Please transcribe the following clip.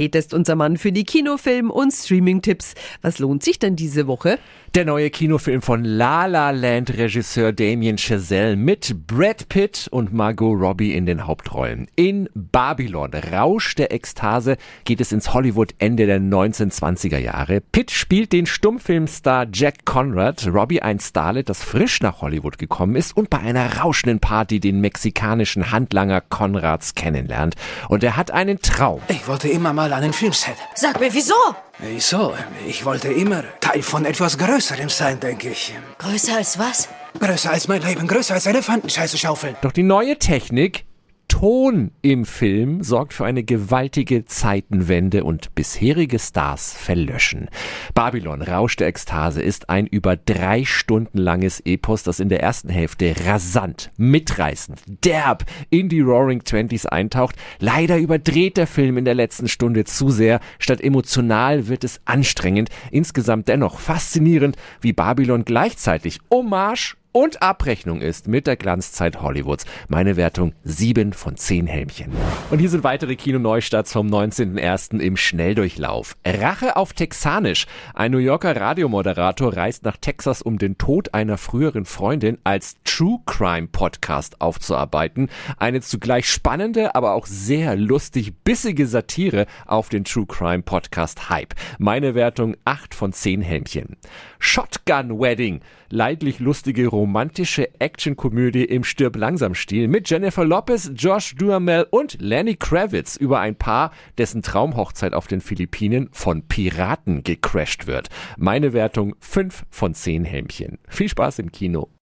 Peter ist unser Mann für die Kinofilm- und Streaming-Tipps. Was lohnt sich denn diese Woche? Der neue Kinofilm von La La Land Regisseur Damien Chazelle mit Brad Pitt und Margot Robbie in den Hauptrollen. In Babylon, Rausch der Ekstase, geht es ins Hollywood Ende der 1920er Jahre. Pitt spielt den Stummfilmstar Jack Conrad, Robbie ein Starlet, das frisch nach Hollywood gekommen ist und bei einer rauschenden Party den mexikanischen Handlanger Conrads kennenlernt. Und er hat einen Traum. Ich wollte immer mal einen Filmset. Sag mir, wieso? Wieso? Ich wollte immer Teil von etwas Größerem sein, denke ich. Größer als was? Größer als mein Leben, größer als Elefantenscheiße schaufeln. Doch die neue Technik Ton im Film sorgt für eine gewaltige Zeitenwende und bisherige Stars verlöschen. Babylon, Rausch der Ekstase ist ein über drei Stunden langes Epos, das in der ersten Hälfte rasant, mitreißend, derb in die Roaring Twenties eintaucht. Leider überdreht der Film in der letzten Stunde zu sehr. Statt emotional wird es anstrengend. Insgesamt dennoch faszinierend, wie Babylon gleichzeitig Hommage und Abrechnung ist mit der Glanzzeit Hollywoods. Meine Wertung 7 von 10 Helmchen. Und hier sind weitere Kinoneustarts vom 19.01. im Schnelldurchlauf. Rache auf Texanisch. Ein New Yorker Radiomoderator reist nach Texas, um den Tod einer früheren Freundin als True Crime Podcast aufzuarbeiten. Eine zugleich spannende, aber auch sehr lustig bissige Satire auf den True Crime Podcast Hype. Meine Wertung 8 von 10 Helmchen. Shotgun Wedding. Leidlich lustige romantische Actionkomödie im Stirb langsam Stil mit Jennifer Lopez, Josh Duhamel und Lenny Kravitz über ein Paar, dessen Traumhochzeit auf den Philippinen von Piraten gecrashed wird. Meine Wertung 5 von 10 Helmchen. Viel Spaß im Kino.